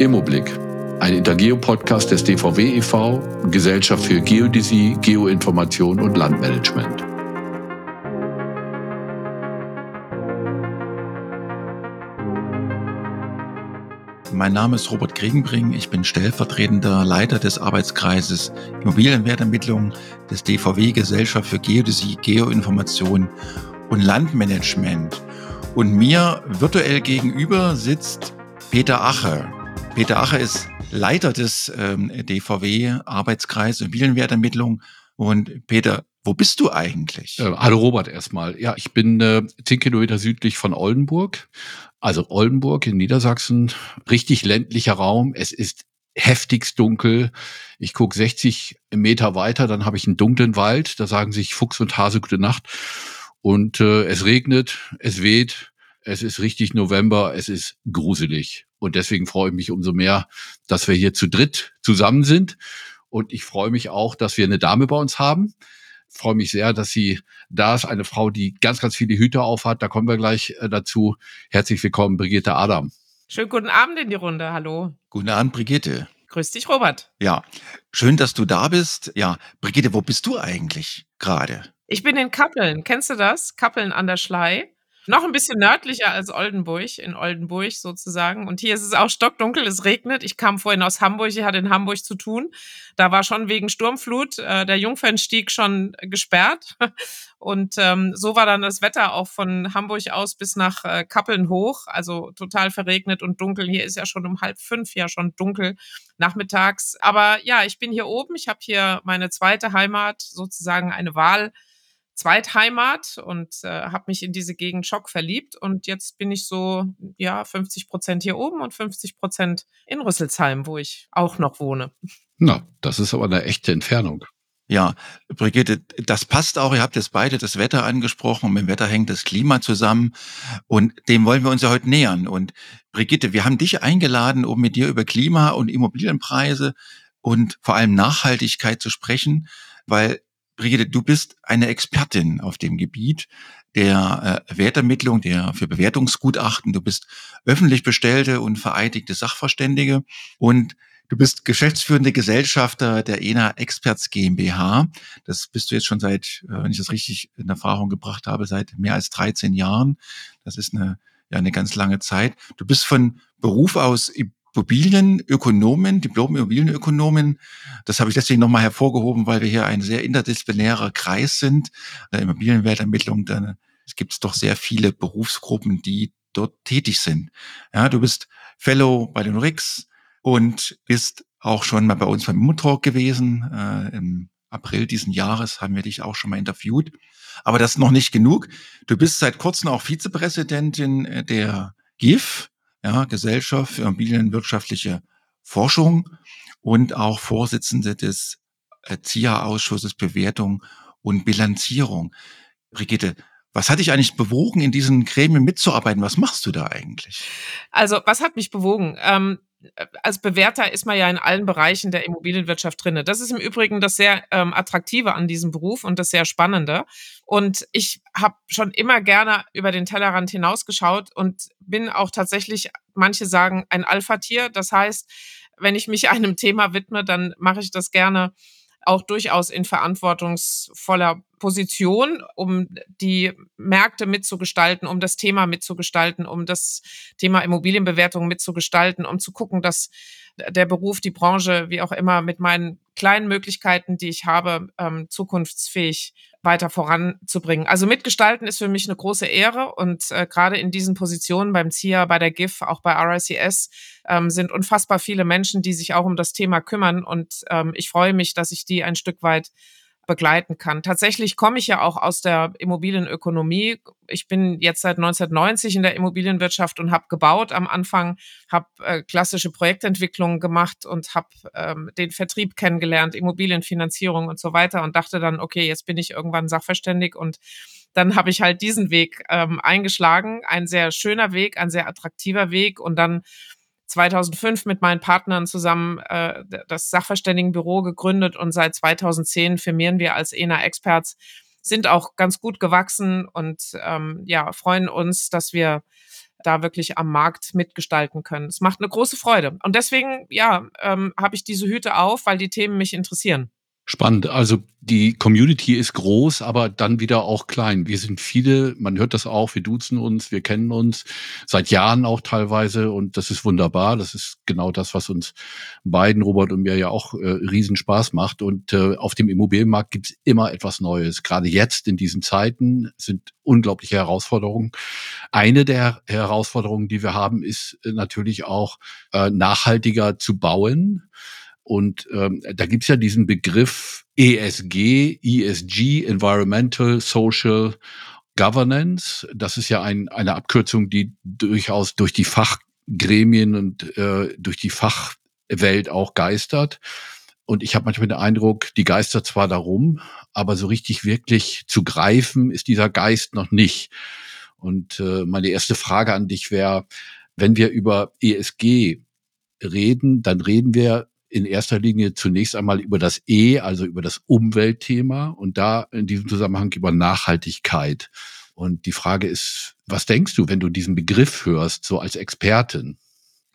Immoblick, ein Intergeo-Podcast des DVW e.V., Gesellschaft für Geodäsie, Geoinformation und Landmanagement. Mein Name ist Robert Kriegenbring. Ich bin stellvertretender Leiter des Arbeitskreises Immobilienwertermittlung des DVW Gesellschaft für Geodäsie, Geoinformation und Landmanagement. Und mir virtuell gegenüber sitzt Peter Ache. Peter Ache ist Leiter des ähm, DVW Arbeitskreises Immobilienwertermittlung. Und Peter, wo bist du eigentlich? Äh, hallo Robert erstmal. Ja, ich bin äh, 10 Kilometer südlich von Oldenburg. Also Oldenburg in Niedersachsen, richtig ländlicher Raum. Es ist heftigst dunkel. Ich gucke 60 Meter weiter, dann habe ich einen dunklen Wald. Da sagen sich Fuchs und Hase gute Nacht. Und äh, es regnet, es weht, es ist richtig November, es ist gruselig. Und deswegen freue ich mich umso mehr, dass wir hier zu dritt zusammen sind. Und ich freue mich auch, dass wir eine Dame bei uns haben. Ich freue mich sehr, dass sie da ist, eine Frau, die ganz, ganz viele Hüte aufhat. Da kommen wir gleich äh, dazu. Herzlich willkommen, Brigitte Adam. Schönen guten Abend in die Runde. Hallo. Guten Abend, Brigitte. Grüß dich, Robert. Ja, schön, dass du da bist. Ja, Brigitte, wo bist du eigentlich gerade? Ich bin in Kappeln. Kennst du das? Kappeln an der Schlei. Noch ein bisschen nördlicher als Oldenburg, in Oldenburg sozusagen. Und hier ist es auch stockdunkel, es regnet. Ich kam vorhin aus Hamburg, ich hatte in Hamburg zu tun. Da war schon wegen Sturmflut äh, der Jungfernstieg schon gesperrt. Und ähm, so war dann das Wetter auch von Hamburg aus bis nach äh, Kappeln hoch. Also total verregnet und dunkel. Hier ist ja schon um halb fünf ja schon dunkel nachmittags. Aber ja, ich bin hier oben. Ich habe hier meine zweite Heimat, sozusagen eine Wahl Zweitheimat und äh, habe mich in diese Gegend Schock verliebt. Und jetzt bin ich so, ja, 50 Prozent hier oben und 50 Prozent in Rüsselsheim, wo ich auch noch wohne. Na, das ist aber eine echte Entfernung. Ja, Brigitte, das passt auch. Ihr habt jetzt beide das Wetter angesprochen und mit dem Wetter hängt das Klima zusammen und dem wollen wir uns ja heute nähern. Und Brigitte, wir haben dich eingeladen, um mit dir über Klima und Immobilienpreise und vor allem Nachhaltigkeit zu sprechen, weil Brigitte, du bist eine Expertin auf dem Gebiet der äh, Wertermittlung, der für Bewertungsgutachten. Du bist öffentlich bestellte und vereidigte Sachverständige und du bist geschäftsführende Gesellschafter der ENA Experts GmbH. Das bist du jetzt schon seit, äh, wenn ich das richtig in Erfahrung gebracht habe, seit mehr als 13 Jahren. Das ist eine, ja, eine ganz lange Zeit. Du bist von Beruf aus Immobilienökonomen, Diplom-Immobilienökonomen. Das habe ich deswegen nochmal hervorgehoben, weil wir hier ein sehr interdisziplinärer Kreis sind. Der Immobilienwertermittlung, da gibt es doch sehr viele Berufsgruppen, die dort tätig sind. Ja, du bist Fellow bei den RICS und bist auch schon mal bei uns beim Immotalk gewesen. Äh, Im April diesen Jahres haben wir dich auch schon mal interviewt. Aber das ist noch nicht genug. Du bist seit kurzem auch Vizepräsidentin äh, der GIF, ja, Gesellschaft für Immobilienwirtschaftliche Forschung und auch Vorsitzende des Erzieherausschusses Bewertung und Bilanzierung. Brigitte, was hat dich eigentlich bewogen, in diesen Gremien mitzuarbeiten? Was machst du da eigentlich? Also, was hat mich bewogen? Ähm, als Bewerter ist man ja in allen Bereichen der Immobilienwirtschaft drinne. Das ist im Übrigen das sehr ähm, attraktive an diesem Beruf und das sehr spannende. Und ich habe schon immer gerne über den Tellerrand hinausgeschaut und bin auch tatsächlich, manche sagen, ein Alpha-Tier. Das heißt, wenn ich mich einem Thema widme, dann mache ich das gerne auch durchaus in verantwortungsvoller Position, um die Märkte mitzugestalten, um das Thema mitzugestalten, um das Thema Immobilienbewertung mitzugestalten, um zu gucken, dass der Beruf, die Branche, wie auch immer, mit meinen kleinen Möglichkeiten, die ich habe, ähm, zukunftsfähig weiter voranzubringen. Also mitgestalten ist für mich eine große Ehre und äh, gerade in diesen Positionen beim ZIA, bei der GIF, auch bei RICS ähm, sind unfassbar viele Menschen, die sich auch um das Thema kümmern und ähm, ich freue mich, dass ich die ein Stück weit begleiten kann. Tatsächlich komme ich ja auch aus der Immobilienökonomie. Ich bin jetzt seit 1990 in der Immobilienwirtschaft und habe gebaut am Anfang, habe äh, klassische Projektentwicklungen gemacht und habe ähm, den Vertrieb kennengelernt, Immobilienfinanzierung und so weiter und dachte dann, okay, jetzt bin ich irgendwann sachverständig und dann habe ich halt diesen Weg ähm, eingeschlagen. Ein sehr schöner Weg, ein sehr attraktiver Weg und dann 2005 mit meinen Partnern zusammen äh, das Sachverständigenbüro gegründet und seit 2010 firmieren wir als ENA Experts, sind auch ganz gut gewachsen und ähm, ja, freuen uns, dass wir da wirklich am Markt mitgestalten können. Es macht eine große Freude. Und deswegen, ja, ähm, habe ich diese Hüte auf, weil die Themen mich interessieren. Spannend. Also die Community ist groß, aber dann wieder auch klein. Wir sind viele, man hört das auch, wir duzen uns, wir kennen uns seit Jahren auch teilweise und das ist wunderbar. Das ist genau das, was uns beiden, Robert und mir ja auch äh, riesen Spaß macht. Und äh, auf dem Immobilienmarkt gibt's immer etwas Neues. Gerade jetzt in diesen Zeiten sind unglaubliche Herausforderungen. Eine der Herausforderungen, die wir haben, ist äh, natürlich auch äh, nachhaltiger zu bauen. Und ähm, da gibt's ja diesen Begriff ESG, ESG, Environmental, Social Governance. Das ist ja ein, eine Abkürzung, die durchaus durch die Fachgremien und äh, durch die Fachwelt auch geistert. Und ich habe manchmal den Eindruck, die Geister zwar darum, aber so richtig wirklich zu greifen ist dieser Geist noch nicht. Und äh, meine erste Frage an dich wäre, wenn wir über ESG reden, dann reden wir in erster Linie zunächst einmal über das E, also über das Umweltthema und da in diesem Zusammenhang über Nachhaltigkeit. Und die Frage ist, was denkst du, wenn du diesen Begriff hörst, so als Expertin?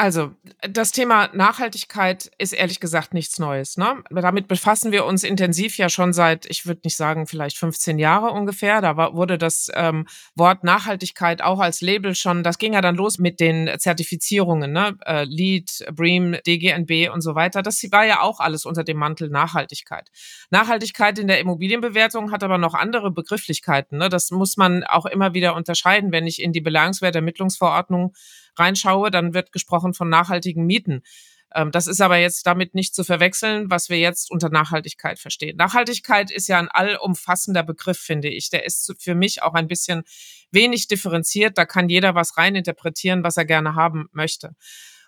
Also, das Thema Nachhaltigkeit ist ehrlich gesagt nichts Neues. Ne? Damit befassen wir uns intensiv ja schon seit, ich würde nicht sagen, vielleicht 15 Jahre ungefähr. Da war, wurde das ähm, Wort Nachhaltigkeit auch als Label schon, das ging ja dann los mit den Zertifizierungen, ne? Äh, LEED, BREEAM, DGNB und so weiter. Das war ja auch alles unter dem Mantel Nachhaltigkeit. Nachhaltigkeit in der Immobilienbewertung hat aber noch andere Begrifflichkeiten. Ne? Das muss man auch immer wieder unterscheiden, wenn ich in die Belangswertermittlungsverordnung reinschaue, dann wird gesprochen von nachhaltigen Mieten. Ähm, das ist aber jetzt damit nicht zu verwechseln, was wir jetzt unter Nachhaltigkeit verstehen. Nachhaltigkeit ist ja ein allumfassender Begriff, finde ich. Der ist für mich auch ein bisschen wenig differenziert. Da kann jeder was reininterpretieren, was er gerne haben möchte.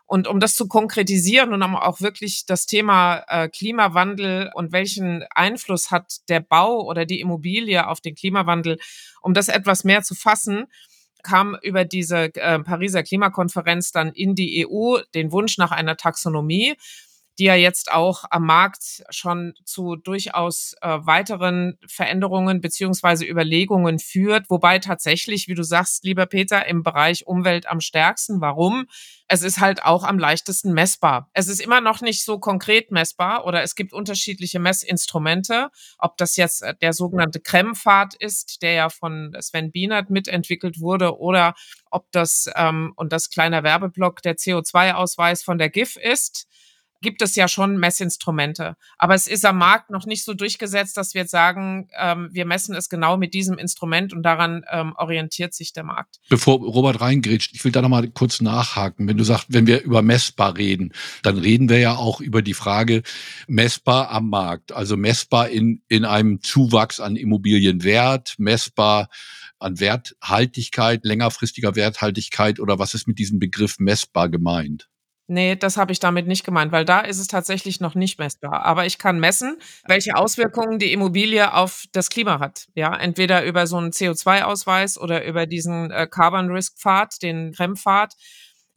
Und um das zu konkretisieren und um auch wirklich das Thema äh, Klimawandel und welchen Einfluss hat der Bau oder die Immobilie auf den Klimawandel, um das etwas mehr zu fassen, kam über diese äh, Pariser Klimakonferenz dann in die EU den Wunsch nach einer Taxonomie die ja jetzt auch am Markt schon zu durchaus äh, weiteren Veränderungen beziehungsweise Überlegungen führt, wobei tatsächlich, wie du sagst, lieber Peter, im Bereich Umwelt am stärksten. Warum? Es ist halt auch am leichtesten messbar. Es ist immer noch nicht so konkret messbar oder es gibt unterschiedliche Messinstrumente, ob das jetzt äh, der sogenannte Krempfad ist, der ja von Sven Bienert mitentwickelt wurde, oder ob das, ähm, und das kleiner Werbeblock, der CO2-Ausweis von der GIF ist gibt es ja schon Messinstrumente. Aber es ist am Markt noch nicht so durchgesetzt, dass wir jetzt sagen, ähm, wir messen es genau mit diesem Instrument und daran ähm, orientiert sich der Markt. Bevor Robert reingrätscht, ich will da nochmal kurz nachhaken. Wenn du sagst, wenn wir über messbar reden, dann reden wir ja auch über die Frage messbar am Markt. Also messbar in, in einem Zuwachs an Immobilienwert, messbar an Werthaltigkeit, längerfristiger Werthaltigkeit oder was ist mit diesem Begriff messbar gemeint? Nee, das habe ich damit nicht gemeint, weil da ist es tatsächlich noch nicht messbar. Aber ich kann messen, welche Auswirkungen die Immobilie auf das Klima hat. Ja, entweder über so einen CO2-Ausweis oder über diesen äh, Carbon Risk Pfad, den REM-Pfad.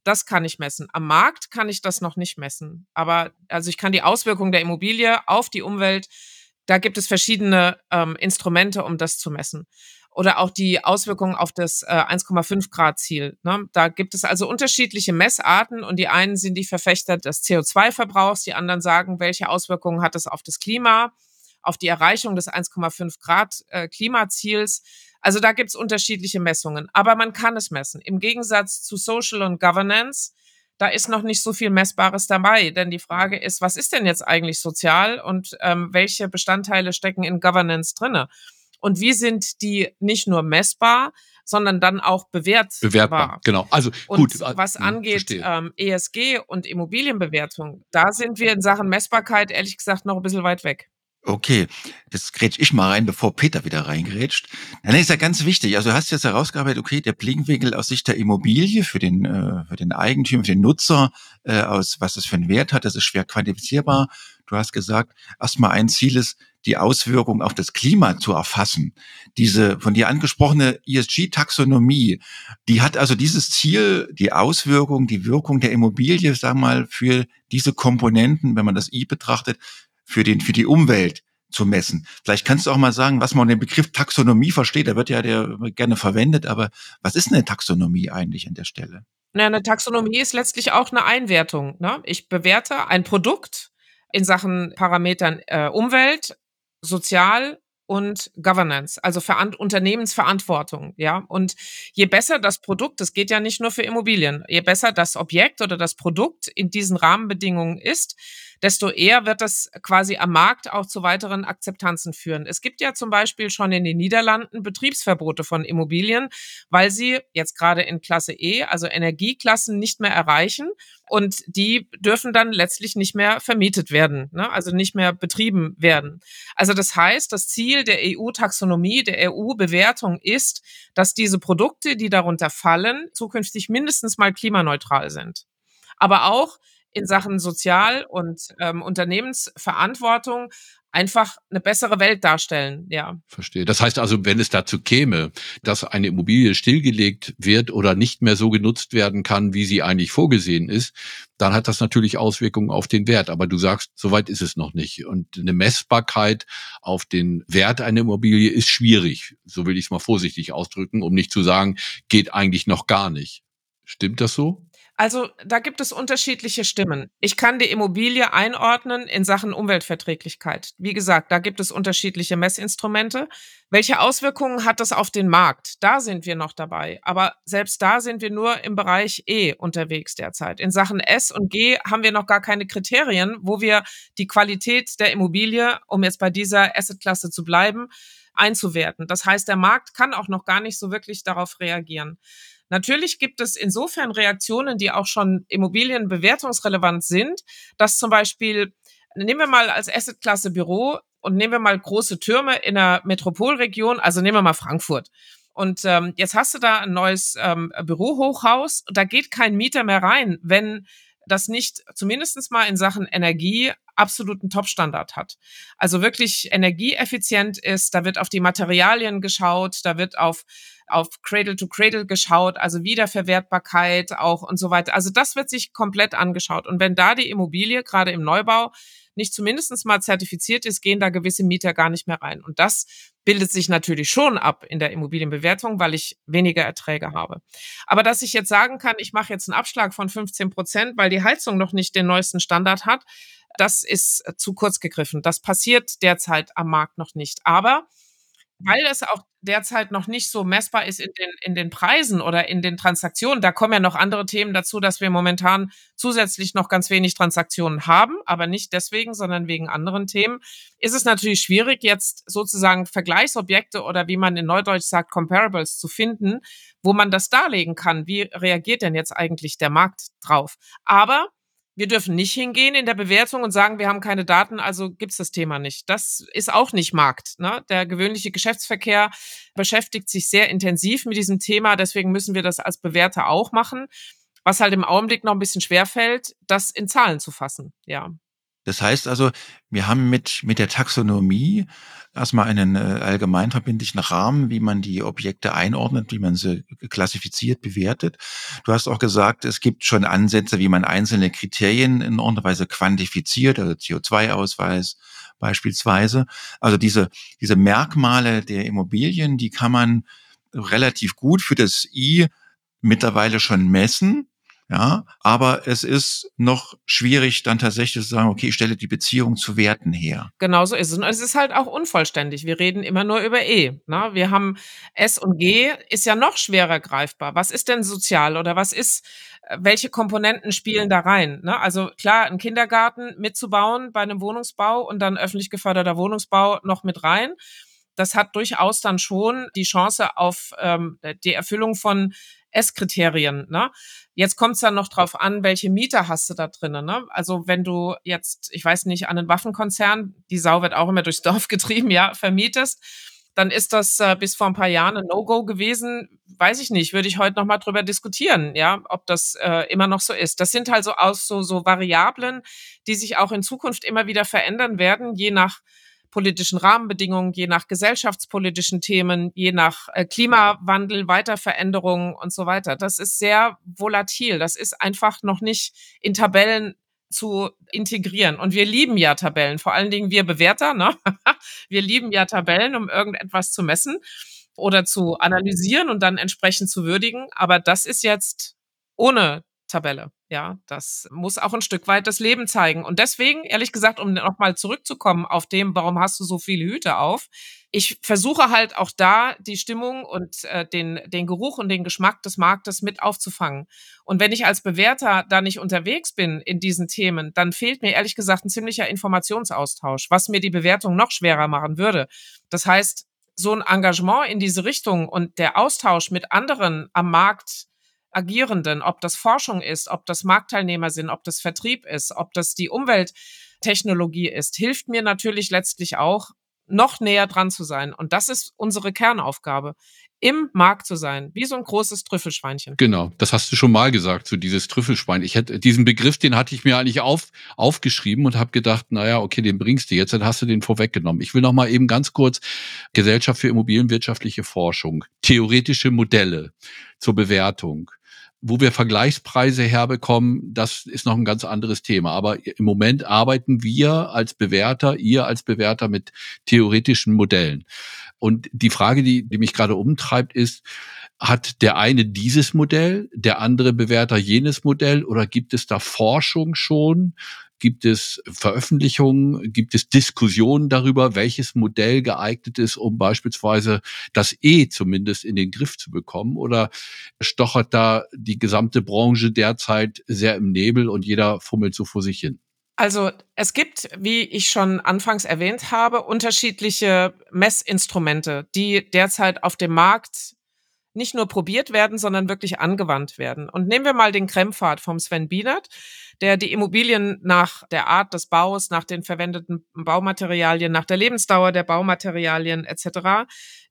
Das kann ich messen. Am Markt kann ich das noch nicht messen. Aber also ich kann die Auswirkungen der Immobilie auf die Umwelt, da gibt es verschiedene ähm, Instrumente, um das zu messen oder auch die Auswirkungen auf das äh, 1,5 Grad Ziel. Ne? Da gibt es also unterschiedliche Messarten und die einen sind die Verfechter des CO2-Verbrauchs, die anderen sagen, welche Auswirkungen hat es auf das Klima, auf die Erreichung des 1,5 Grad äh, Klimaziels. Also da gibt es unterschiedliche Messungen, aber man kann es messen. Im Gegensatz zu Social und Governance, da ist noch nicht so viel Messbares dabei, denn die Frage ist, was ist denn jetzt eigentlich sozial und ähm, welche Bestandteile stecken in Governance drinne? Und wie sind die nicht nur messbar, sondern dann auch bewertbar. Bewertbar, genau. Also und gut. Was hm, angeht ähm, ESG und Immobilienbewertung, da sind wir in Sachen Messbarkeit ehrlich gesagt noch ein bisschen weit weg. Okay, das grätsch ich mal rein, bevor Peter wieder reingrätscht. Dann ist ja ganz wichtig. Also du hast jetzt herausgearbeitet, okay, der Blickwinkel aus Sicht der Immobilie für den, äh, für den Eigentümer, für den Nutzer, äh, aus was es für einen Wert hat, das ist schwer quantifizierbar. Du hast gesagt, erstmal ein Ziel ist, die Auswirkung auf das Klima zu erfassen. Diese von dir angesprochene ESG-Taxonomie, die hat also dieses Ziel, die Auswirkung, die Wirkung der Immobilie, sag mal, für diese Komponenten, wenn man das I betrachtet, für den, für die Umwelt zu messen. Vielleicht kannst du auch mal sagen, was man unter dem Begriff Taxonomie versteht. Da wird ja der gerne verwendet, aber was ist eine Taxonomie eigentlich an der Stelle? Na, eine Taxonomie ist letztlich auch eine Einwertung. Ne? Ich bewerte ein Produkt in Sachen Parametern äh, Umwelt, Sozial, und Governance, also Veran Unternehmensverantwortung, ja. Und je besser das Produkt, das geht ja nicht nur für Immobilien, je besser das Objekt oder das Produkt in diesen Rahmenbedingungen ist, desto eher wird das quasi am Markt auch zu weiteren Akzeptanzen führen. Es gibt ja zum Beispiel schon in den Niederlanden Betriebsverbote von Immobilien, weil sie jetzt gerade in Klasse E, also Energieklassen, nicht mehr erreichen und die dürfen dann letztlich nicht mehr vermietet werden, ne? also nicht mehr betrieben werden. Also das heißt, das Ziel der EU-Taxonomie, der EU-Bewertung ist, dass diese Produkte, die darunter fallen, zukünftig mindestens mal klimaneutral sind. Aber auch in Sachen Sozial- und ähm, Unternehmensverantwortung einfach eine bessere Welt darstellen, ja. Verstehe. Das heißt also, wenn es dazu käme, dass eine Immobilie stillgelegt wird oder nicht mehr so genutzt werden kann, wie sie eigentlich vorgesehen ist, dann hat das natürlich Auswirkungen auf den Wert. Aber du sagst, soweit ist es noch nicht. Und eine Messbarkeit auf den Wert einer Immobilie ist schwierig. So will ich es mal vorsichtig ausdrücken, um nicht zu sagen, geht eigentlich noch gar nicht. Stimmt das so? Also da gibt es unterschiedliche Stimmen. Ich kann die Immobilie einordnen in Sachen Umweltverträglichkeit. Wie gesagt, da gibt es unterschiedliche Messinstrumente. Welche Auswirkungen hat das auf den Markt? Da sind wir noch dabei. Aber selbst da sind wir nur im Bereich E unterwegs derzeit. In Sachen S und G haben wir noch gar keine Kriterien, wo wir die Qualität der Immobilie, um jetzt bei dieser Assetklasse zu bleiben, einzuwerten. Das heißt, der Markt kann auch noch gar nicht so wirklich darauf reagieren. Natürlich gibt es insofern Reaktionen, die auch schon immobilienbewertungsrelevant sind, dass zum Beispiel, nehmen wir mal als Assetklasse Büro und nehmen wir mal große Türme in einer Metropolregion, also nehmen wir mal Frankfurt. Und ähm, jetzt hast du da ein neues ähm, Bürohochhaus, da geht kein Mieter mehr rein, wenn das nicht zumindestens mal in Sachen Energie absoluten Top-Standard hat. Also wirklich energieeffizient ist, da wird auf die Materialien geschaut, da wird auf, auf Cradle to Cradle geschaut, also Wiederverwertbarkeit auch und so weiter. Also das wird sich komplett angeschaut. Und wenn da die Immobilie gerade im Neubau nicht zumindest mal zertifiziert ist, gehen da gewisse Mieter gar nicht mehr rein. Und das bildet sich natürlich schon ab in der Immobilienbewertung, weil ich weniger Erträge habe. Aber dass ich jetzt sagen kann, ich mache jetzt einen Abschlag von 15 Prozent, weil die Heizung noch nicht den neuesten Standard hat, das ist zu kurz gegriffen. Das passiert derzeit am Markt noch nicht. Aber weil es auch derzeit noch nicht so messbar ist in den, in den Preisen oder in den Transaktionen. Da kommen ja noch andere Themen dazu, dass wir momentan zusätzlich noch ganz wenig Transaktionen haben, aber nicht deswegen, sondern wegen anderen Themen. Ist es natürlich schwierig, jetzt sozusagen Vergleichsobjekte oder wie man in Neudeutsch sagt, Comparables zu finden, wo man das darlegen kann. Wie reagiert denn jetzt eigentlich der Markt drauf? Aber wir dürfen nicht hingehen in der Bewertung und sagen, wir haben keine Daten, also gibt's das Thema nicht. Das ist auch nicht Markt. Ne? Der gewöhnliche Geschäftsverkehr beschäftigt sich sehr intensiv mit diesem Thema, deswegen müssen wir das als Bewerter auch machen. Was halt im Augenblick noch ein bisschen schwerfällt, das in Zahlen zu fassen, ja. Das heißt also, wir haben mit, mit der Taxonomie erstmal einen äh, allgemeinverbindlichen Rahmen, wie man die Objekte einordnet, wie man sie klassifiziert, bewertet. Du hast auch gesagt, es gibt schon Ansätze, wie man einzelne Kriterien in ordentlicher Weise quantifiziert, also CO2-Ausweis beispielsweise. Also diese, diese Merkmale der Immobilien, die kann man relativ gut für das I mittlerweile schon messen. Ja, aber es ist noch schwierig, dann tatsächlich zu sagen, okay, ich stelle die Beziehung zu Werten her. Genau so ist es. Und es ist halt auch unvollständig. Wir reden immer nur über E. Ne? Wir haben S und G ist ja noch schwerer greifbar. Was ist denn sozial oder was ist, äh, welche Komponenten spielen da rein? Ne? Also klar, einen Kindergarten mitzubauen bei einem Wohnungsbau und dann öffentlich geförderter Wohnungsbau noch mit rein das hat durchaus dann schon die Chance auf ähm, die Erfüllung von S-Kriterien. Ne? Jetzt kommt es dann noch drauf an, welche Mieter hast du da drinnen. Ne? Also wenn du jetzt, ich weiß nicht, an einen Waffenkonzern, die Sau wird auch immer durchs Dorf getrieben, ja, vermietest, dann ist das äh, bis vor ein paar Jahren ein No-Go gewesen. Weiß ich nicht, würde ich heute noch mal drüber diskutieren, ja, ob das äh, immer noch so ist. Das sind halt so aus so, so Variablen, die sich auch in Zukunft immer wieder verändern werden, je nach politischen Rahmenbedingungen, je nach gesellschaftspolitischen Themen, je nach äh, Klimawandel, Weiterveränderungen und so weiter. Das ist sehr volatil. Das ist einfach noch nicht in Tabellen zu integrieren. Und wir lieben ja Tabellen, vor allen Dingen wir Bewerter. Ne? wir lieben ja Tabellen, um irgendetwas zu messen oder zu analysieren und dann entsprechend zu würdigen. Aber das ist jetzt ohne Tabelle. Ja, das muss auch ein Stück weit das Leben zeigen. Und deswegen, ehrlich gesagt, um nochmal zurückzukommen auf dem, warum hast du so viele Hüte auf? Ich versuche halt auch da die Stimmung und äh, den, den Geruch und den Geschmack des Marktes mit aufzufangen. Und wenn ich als Bewerter da nicht unterwegs bin in diesen Themen, dann fehlt mir ehrlich gesagt ein ziemlicher Informationsaustausch, was mir die Bewertung noch schwerer machen würde. Das heißt, so ein Engagement in diese Richtung und der Austausch mit anderen am Markt Agierenden, ob das Forschung ist, ob das Marktteilnehmer sind, ob das Vertrieb ist, ob das die Umwelttechnologie ist, hilft mir natürlich letztlich auch, noch näher dran zu sein. Und das ist unsere Kernaufgabe, im Markt zu sein, wie so ein großes Trüffelschweinchen. Genau, das hast du schon mal gesagt, so dieses Trüffelschwein. Ich hätte diesen Begriff, den hatte ich mir eigentlich auf, aufgeschrieben und habe gedacht, naja, okay, den bringst du jetzt, dann hast du den vorweggenommen. Ich will noch mal eben ganz kurz Gesellschaft für Immobilienwirtschaftliche Forschung, theoretische Modelle zur Bewertung wo wir Vergleichspreise herbekommen, das ist noch ein ganz anderes Thema. Aber im Moment arbeiten wir als Bewerter, ihr als Bewerter mit theoretischen Modellen. Und die Frage, die, die mich gerade umtreibt, ist, hat der eine dieses Modell, der andere Bewerter jenes Modell oder gibt es da Forschung schon Gibt es Veröffentlichungen? Gibt es Diskussionen darüber, welches Modell geeignet ist, um beispielsweise das E zumindest in den Griff zu bekommen? Oder stochert da die gesamte Branche derzeit sehr im Nebel und jeder fummelt so vor sich hin? Also es gibt, wie ich schon anfangs erwähnt habe, unterschiedliche Messinstrumente, die derzeit auf dem Markt nicht nur probiert werden, sondern wirklich angewandt werden. Und nehmen wir mal den Krempfad vom Sven Bienert der die Immobilien nach der Art des Baus, nach den verwendeten Baumaterialien, nach der Lebensdauer der Baumaterialien etc.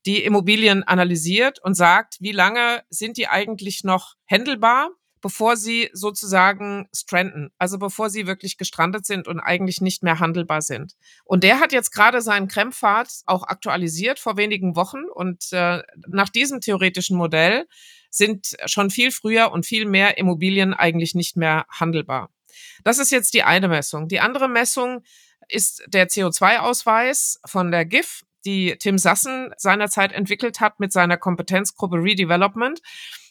die Immobilien analysiert und sagt, wie lange sind die eigentlich noch händelbar, bevor sie sozusagen stranden, also bevor sie wirklich gestrandet sind und eigentlich nicht mehr handelbar sind. Und der hat jetzt gerade seinen Krempfad auch aktualisiert vor wenigen Wochen und äh, nach diesem theoretischen Modell sind schon viel früher und viel mehr Immobilien eigentlich nicht mehr handelbar. Das ist jetzt die eine Messung. Die andere Messung ist der CO2-Ausweis von der GIF, die Tim Sassen seinerzeit entwickelt hat mit seiner Kompetenzgruppe Redevelopment.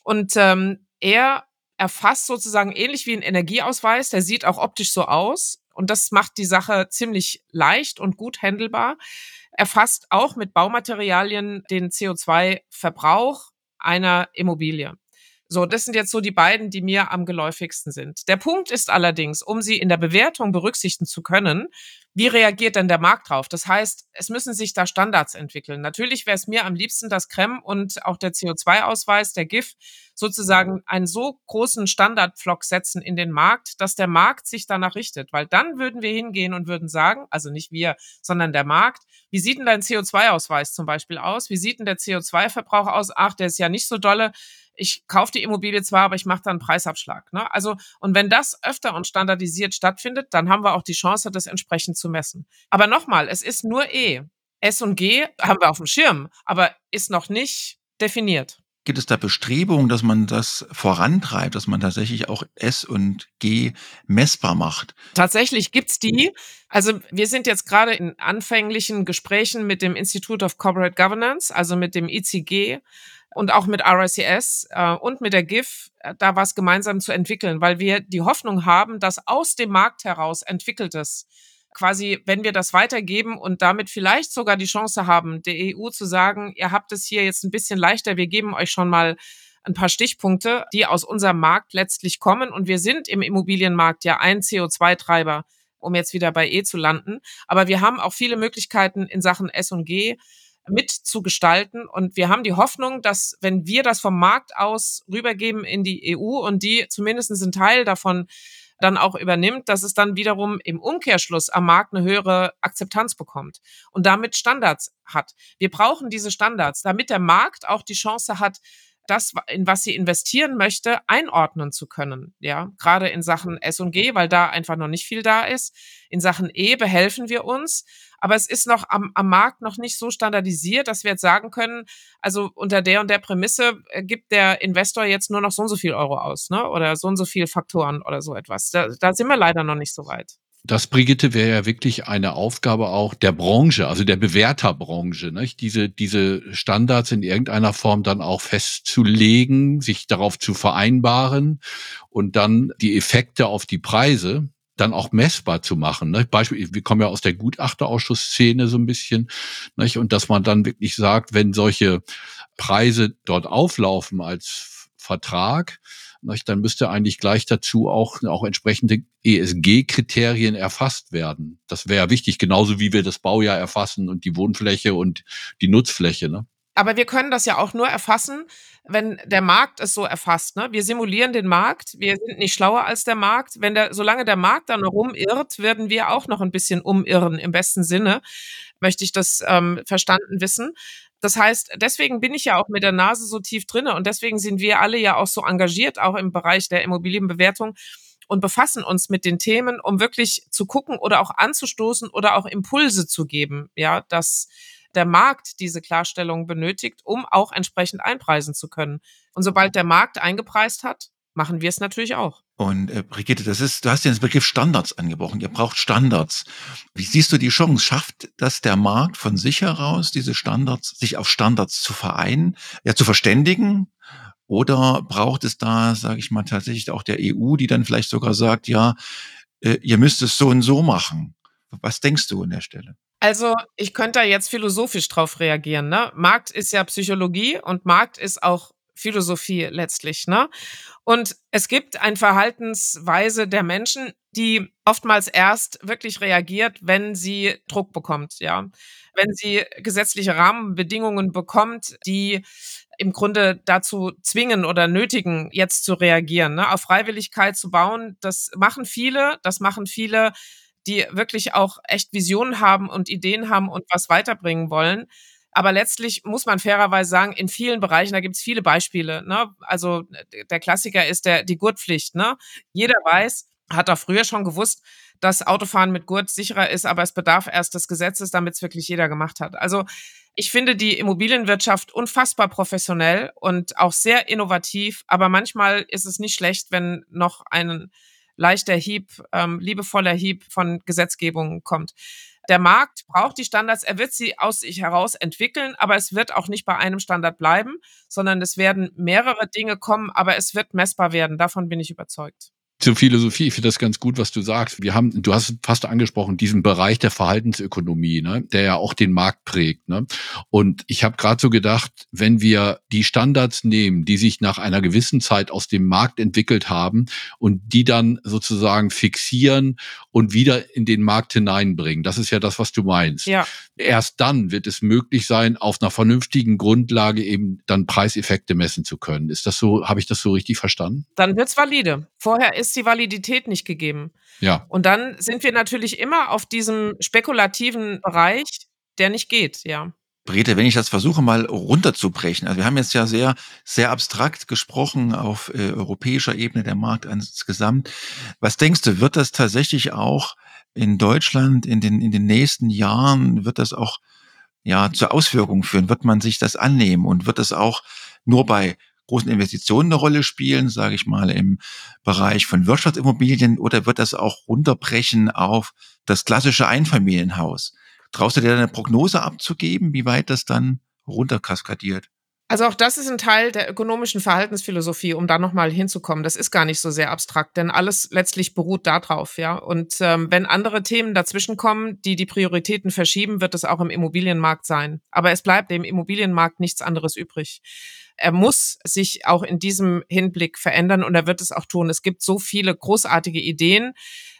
Und ähm, er erfasst sozusagen ähnlich wie ein Energieausweis, der sieht auch optisch so aus. Und das macht die Sache ziemlich leicht und gut handelbar. Erfasst auch mit Baumaterialien den CO2-Verbrauch einer Immobilie. So, das sind jetzt so die beiden, die mir am geläufigsten sind. Der Punkt ist allerdings, um sie in der Bewertung berücksichtigen zu können, wie reagiert denn der Markt drauf? Das heißt, es müssen sich da Standards entwickeln. Natürlich wäre es mir am liebsten, dass Creme und auch der CO2-Ausweis, der GIF, sozusagen einen so großen Standardflock setzen in den Markt, dass der Markt sich danach richtet. Weil dann würden wir hingehen und würden sagen, also nicht wir, sondern der Markt, wie sieht denn dein CO2-Ausweis zum Beispiel aus? Wie sieht denn der CO2-Verbrauch aus? Ach, der ist ja nicht so dolle ich kaufe die Immobilie zwar, aber ich mache da einen Preisabschlag. Ne? Also, und wenn das öfter und standardisiert stattfindet, dann haben wir auch die Chance, das entsprechend zu messen. Aber nochmal, es ist nur E. S und G haben wir auf dem Schirm, aber ist noch nicht definiert. Gibt es da Bestrebungen, dass man das vorantreibt, dass man tatsächlich auch S und G messbar macht? Tatsächlich gibt's die. Also wir sind jetzt gerade in anfänglichen Gesprächen mit dem Institute of Corporate Governance, also mit dem ICG und auch mit RICS äh, und mit der GIF äh, da was gemeinsam zu entwickeln, weil wir die Hoffnung haben, dass aus dem Markt heraus entwickeltes quasi, wenn wir das weitergeben und damit vielleicht sogar die Chance haben, der EU zu sagen, ihr habt es hier jetzt ein bisschen leichter, wir geben euch schon mal ein paar Stichpunkte, die aus unserem Markt letztlich kommen. Und wir sind im Immobilienmarkt ja ein CO2-Treiber, um jetzt wieder bei E zu landen. Aber wir haben auch viele Möglichkeiten in Sachen S und G mitzugestalten. Und wir haben die Hoffnung, dass wenn wir das vom Markt aus rübergeben in die EU und die zumindest einen Teil davon dann auch übernimmt, dass es dann wiederum im Umkehrschluss am Markt eine höhere Akzeptanz bekommt und damit Standards hat. Wir brauchen diese Standards, damit der Markt auch die Chance hat, das, in was sie investieren möchte, einordnen zu können. Ja, gerade in Sachen S und G, weil da einfach noch nicht viel da ist. In Sachen E behelfen wir uns. Aber es ist noch am, am Markt noch nicht so standardisiert, dass wir jetzt sagen können, also unter der und der Prämisse äh, gibt der Investor jetzt nur noch so und so viel Euro aus, ne? Oder so und so viel Faktoren oder so etwas. Da, da sind wir leider noch nicht so weit. Das, Brigitte, wäre ja wirklich eine Aufgabe auch der Branche, also der Bewerterbranche, nicht? Diese, diese Standards in irgendeiner Form dann auch festzulegen, sich darauf zu vereinbaren und dann die Effekte auf die Preise dann auch messbar zu machen. Ne? Beispiel, wir kommen ja aus der Gutachterausschuss-Szene so ein bisschen, nicht? und dass man dann wirklich sagt, wenn solche Preise dort auflaufen als Vertrag, dann müsste eigentlich gleich dazu auch, auch entsprechende ESG-Kriterien erfasst werden. Das wäre wichtig, genauso wie wir das Baujahr erfassen und die Wohnfläche und die Nutzfläche. Ne? Aber wir können das ja auch nur erfassen, wenn der Markt es so erfasst. Ne? Wir simulieren den Markt, wir sind nicht schlauer als der Markt. Wenn der, solange der Markt dann rumirrt, werden wir auch noch ein bisschen umirren, im besten Sinne, möchte ich das ähm, verstanden wissen. Das heißt, deswegen bin ich ja auch mit der Nase so tief drinne und deswegen sind wir alle ja auch so engagiert, auch im Bereich der Immobilienbewertung und befassen uns mit den Themen, um wirklich zu gucken oder auch anzustoßen oder auch Impulse zu geben, ja, dass der Markt diese Klarstellung benötigt, um auch entsprechend einpreisen zu können. Und sobald der Markt eingepreist hat, machen wir es natürlich auch. Und äh, Brigitte, das ist, du hast ja den Begriff Standards angebrochen. Ihr braucht Standards. Wie siehst du die Chance? Schafft das der Markt von sich heraus, diese Standards, sich auf Standards zu vereinen, ja zu verständigen? Oder braucht es da, sage ich mal, tatsächlich auch der EU, die dann vielleicht sogar sagt, ja, äh, ihr müsst es so und so machen? Was denkst du an der Stelle? Also, ich könnte da jetzt philosophisch drauf reagieren. Ne? Markt ist ja Psychologie und Markt ist auch Philosophie letztlich. Ne? Und es gibt eine Verhaltensweise der Menschen, die oftmals erst wirklich reagiert, wenn sie Druck bekommt, ja. Wenn sie gesetzliche Rahmenbedingungen bekommt, die im Grunde dazu zwingen oder nötigen, jetzt zu reagieren, ne? auf Freiwilligkeit zu bauen. Das machen viele, das machen viele die wirklich auch echt Visionen haben und Ideen haben und was weiterbringen wollen. Aber letztlich muss man fairerweise sagen, in vielen Bereichen, da gibt es viele Beispiele. Ne? Also der Klassiker ist der, die Gurtpflicht. Ne? Jeder weiß, hat auch früher schon gewusst, dass Autofahren mit Gurt sicherer ist, aber es bedarf erst des Gesetzes, damit es wirklich jeder gemacht hat. Also ich finde die Immobilienwirtschaft unfassbar professionell und auch sehr innovativ, aber manchmal ist es nicht schlecht, wenn noch ein leichter Hieb, ähm, liebevoller Hieb von Gesetzgebung kommt. Der Markt braucht die Standards, er wird sie aus sich heraus entwickeln, aber es wird auch nicht bei einem Standard bleiben, sondern es werden mehrere Dinge kommen, aber es wird messbar werden. Davon bin ich überzeugt zur Philosophie, ich finde das ganz gut, was du sagst. Wir haben, du hast fast angesprochen, diesen Bereich der Verhaltensökonomie, ne, der ja auch den Markt prägt. Ne? Und ich habe gerade so gedacht, wenn wir die Standards nehmen, die sich nach einer gewissen Zeit aus dem Markt entwickelt haben und die dann sozusagen fixieren und wieder in den Markt hineinbringen, das ist ja das, was du meinst. Ja. Erst dann wird es möglich sein, auf einer vernünftigen Grundlage eben dann Preiseffekte messen zu können. Ist das so, habe ich das so richtig verstanden? Dann wird's valide. Vorher ist die Validität nicht gegeben. Ja. Und dann sind wir natürlich immer auf diesem spekulativen Bereich, der nicht geht, ja. Brete, wenn ich das versuche mal runterzubrechen, also wir haben jetzt ja sehr, sehr abstrakt gesprochen auf äh, europäischer Ebene, der Markt insgesamt. Was denkst du, wird das tatsächlich auch in Deutschland in den, in den nächsten Jahren, wird das auch ja zur Auswirkung führen? Wird man sich das annehmen und wird das auch nur bei großen Investitionen eine Rolle spielen, sage ich mal, im Bereich von Wirtschaftsimmobilien oder wird das auch runterbrechen auf das klassische Einfamilienhaus? Traust du dir eine Prognose abzugeben, wie weit das dann runterkaskadiert? Also auch das ist ein Teil der ökonomischen Verhaltensphilosophie, um da nochmal hinzukommen. Das ist gar nicht so sehr abstrakt, denn alles letztlich beruht darauf, ja. Und ähm, wenn andere Themen dazwischenkommen, die die Prioritäten verschieben, wird es auch im Immobilienmarkt sein. Aber es bleibt dem Immobilienmarkt nichts anderes übrig er muss sich auch in diesem Hinblick verändern und er wird es auch tun. Es gibt so viele großartige Ideen,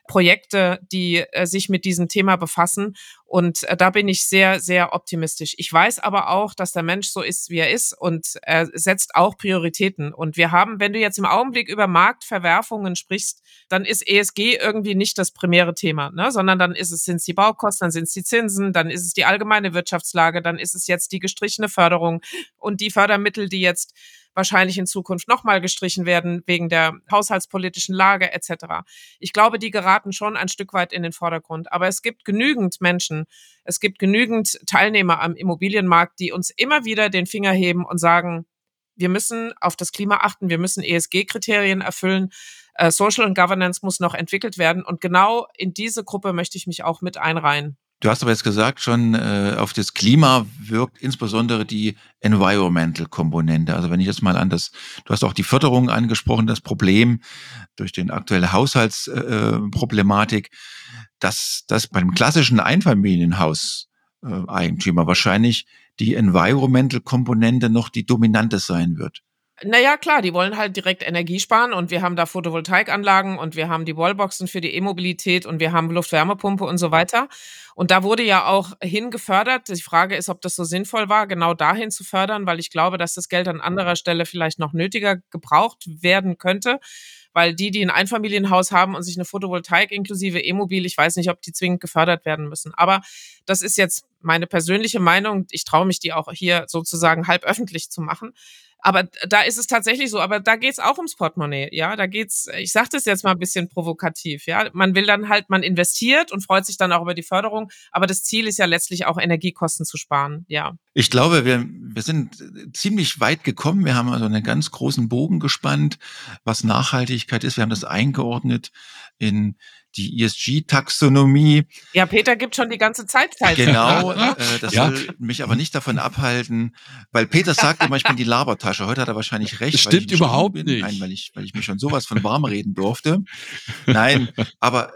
Projekte, die äh, sich mit diesem Thema befassen. Und äh, da bin ich sehr, sehr optimistisch. Ich weiß aber auch, dass der Mensch so ist, wie er ist und er setzt auch Prioritäten. Und wir haben, wenn du jetzt im Augenblick über Marktverwerfungen sprichst, dann ist ESG irgendwie nicht das primäre Thema, ne? sondern dann ist es, sind es die Baukosten, dann sind es die Zinsen, dann ist es die allgemeine Wirtschaftslage, dann ist es jetzt die gestrichene Förderung und die Fördermittel, die jetzt wahrscheinlich in Zukunft nochmal gestrichen werden wegen der haushaltspolitischen Lage etc. Ich glaube, die geraten schon ein Stück weit in den Vordergrund. Aber es gibt genügend Menschen, es gibt genügend Teilnehmer am Immobilienmarkt, die uns immer wieder den Finger heben und sagen, wir müssen auf das Klima achten, wir müssen ESG-Kriterien erfüllen, äh, Social und Governance muss noch entwickelt werden. Und genau in diese Gruppe möchte ich mich auch mit einreihen. Du hast aber jetzt gesagt, schon äh, auf das Klima wirkt insbesondere die Environmental-Komponente. Also wenn ich jetzt mal an das, du hast auch die Förderung angesprochen, das Problem durch den aktuelle Haushaltsproblematik, äh, dass das beim klassischen Einfamilienhaus-Eigentümer wahrscheinlich die Environmental-Komponente noch die dominante sein wird. Naja, klar, die wollen halt direkt Energie sparen und wir haben da Photovoltaikanlagen und wir haben die Wallboxen für die E-Mobilität und wir haben Luftwärmepumpe und so weiter. Und da wurde ja auch hingefördert. Die Frage ist, ob das so sinnvoll war, genau dahin zu fördern, weil ich glaube, dass das Geld an anderer Stelle vielleicht noch nötiger gebraucht werden könnte. Weil die, die ein Einfamilienhaus haben und sich eine Photovoltaik inklusive E-Mobil, ich weiß nicht, ob die zwingend gefördert werden müssen. Aber das ist jetzt meine persönliche Meinung. Ich traue mich, die auch hier sozusagen halb öffentlich zu machen. Aber da ist es tatsächlich so, aber da geht's auch ums Portemonnaie, ja. Da geht's, ich sage das jetzt mal ein bisschen provokativ, ja. Man will dann halt, man investiert und freut sich dann auch über die Förderung, aber das Ziel ist ja letztlich auch Energiekosten zu sparen, ja. Ich glaube, wir, wir sind ziemlich weit gekommen. Wir haben also einen ganz großen Bogen gespannt, was Nachhaltigkeit ist. Wir haben das eingeordnet in die ESG-Taxonomie. Ja, Peter gibt schon die ganze Zeit Zeit. Genau, äh, das ja. soll mich aber nicht davon abhalten, weil Peter sagt immer, ich bin die Labertasche. Heute hat er wahrscheinlich recht. Das stimmt überhaupt bin. nicht. Nein, weil ich, weil ich mich schon sowas von warm reden durfte. Nein, aber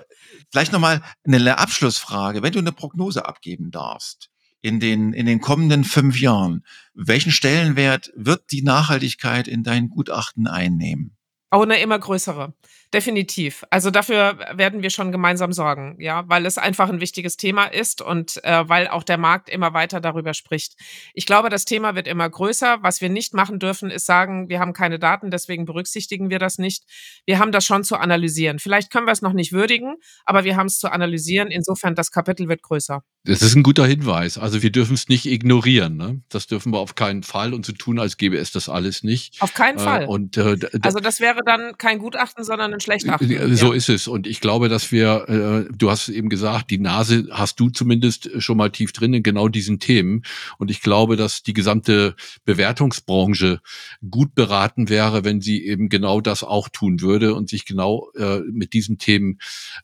vielleicht nochmal eine Abschlussfrage. Wenn du eine Prognose abgeben darfst, in den, in den kommenden fünf Jahren, welchen Stellenwert wird die Nachhaltigkeit in dein Gutachten einnehmen? Oh, eine immer größere. Definitiv. Also dafür werden wir schon gemeinsam sorgen, ja, weil es einfach ein wichtiges Thema ist und äh, weil auch der Markt immer weiter darüber spricht. Ich glaube, das Thema wird immer größer. Was wir nicht machen dürfen, ist sagen, wir haben keine Daten, deswegen berücksichtigen wir das nicht. Wir haben das schon zu analysieren. Vielleicht können wir es noch nicht würdigen, aber wir haben es zu analysieren. Insofern, das Kapitel wird größer. Das ist ein guter Hinweis. Also wir dürfen es nicht ignorieren. Ne? Das dürfen wir auf keinen Fall und zu so tun, als gäbe es das alles nicht. Auf keinen äh, Fall. Und, äh, also das wäre dann kein Gutachten, sondern ein Schlechtachtung. Äh, so ja. ist es. Und ich glaube, dass wir, äh, du hast eben gesagt, die Nase hast du zumindest schon mal tief drin in genau diesen Themen. Und ich glaube, dass die gesamte Bewertungsbranche gut beraten wäre, wenn sie eben genau das auch tun würde und sich genau äh, mit diesen Themen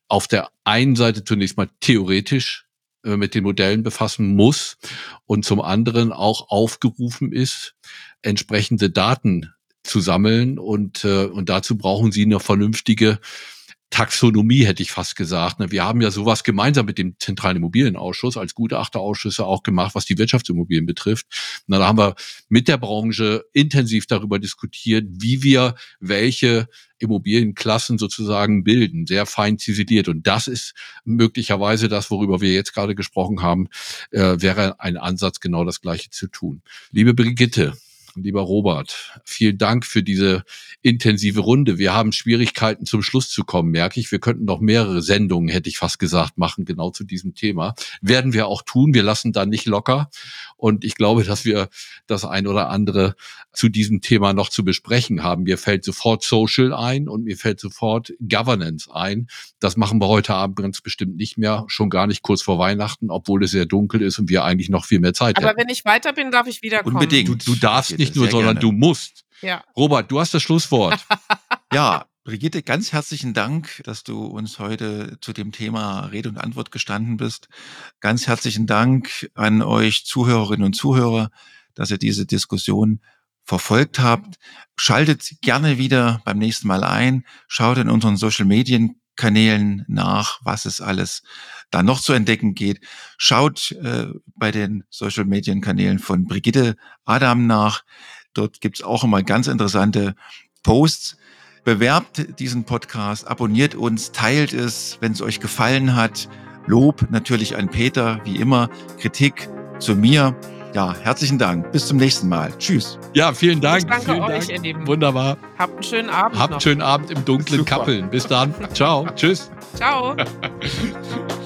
auf der einen Seite zunächst mal theoretisch äh, mit den Modellen befassen muss und zum anderen auch aufgerufen ist, entsprechende Daten zu sammeln und, äh, und dazu brauchen sie eine vernünftige Taxonomie, hätte ich fast gesagt. Ne? Wir haben ja sowas gemeinsam mit dem Zentralen Immobilienausschuss als Gutachterausschüsse auch gemacht, was die Wirtschaftsimmobilien betrifft. Und da haben wir mit der Branche intensiv darüber diskutiert, wie wir welche Immobilienklassen sozusagen bilden, sehr fein ziseliert. Und das ist möglicherweise das, worüber wir jetzt gerade gesprochen haben, äh, wäre ein Ansatz, genau das Gleiche zu tun. Liebe Brigitte, Lieber Robert, vielen Dank für diese intensive Runde. Wir haben Schwierigkeiten zum Schluss zu kommen, merke ich. Wir könnten noch mehrere Sendungen, hätte ich fast gesagt, machen, genau zu diesem Thema. Werden wir auch tun. Wir lassen da nicht locker. Und ich glaube, dass wir das ein oder andere zu diesem Thema noch zu besprechen haben. Mir fällt sofort Social ein und mir fällt sofort Governance ein. Das machen wir heute Abend ganz bestimmt nicht mehr, schon gar nicht kurz vor Weihnachten, obwohl es sehr dunkel ist und wir eigentlich noch viel mehr Zeit haben. Aber hätten. wenn ich weiter bin, darf ich wiederkommen. Unbedingt. Du, du darfst nicht nur, sondern gerne. du musst. Ja. Robert, du hast das Schlusswort. ja, Brigitte, ganz herzlichen Dank, dass du uns heute zu dem Thema Rede und Antwort gestanden bist. Ganz herzlichen Dank an euch Zuhörerinnen und Zuhörer, dass ihr diese Diskussion verfolgt habt. Schaltet gerne wieder beim nächsten Mal ein. Schaut in unseren Social Medien Kanälen nach, was es alles da noch zu entdecken geht. Schaut äh, bei den Social Medien Kanälen von Brigitte Adam nach. Dort gibt's auch immer ganz interessante Posts. Bewerbt diesen Podcast, abonniert uns, teilt es, wenn es euch gefallen hat. Lob natürlich an Peter, wie immer, Kritik zu mir. Ja, herzlichen Dank. Bis zum nächsten Mal. Tschüss. Ja, vielen Dank. Ich danke vielen euch, Dank. ihr Lieben. Wunderbar. Habt einen schönen Abend. Habt einen schönen Abend im dunklen Super. Kappeln. Bis dann. Ciao. Tschüss. Ciao.